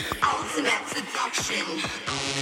Ultimate seduction.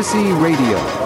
Prophecy Radio.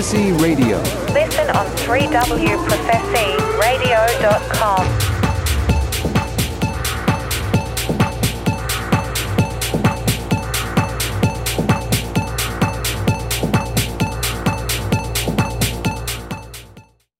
Prophecy Radio. Listen on 3wprophecyradio.com.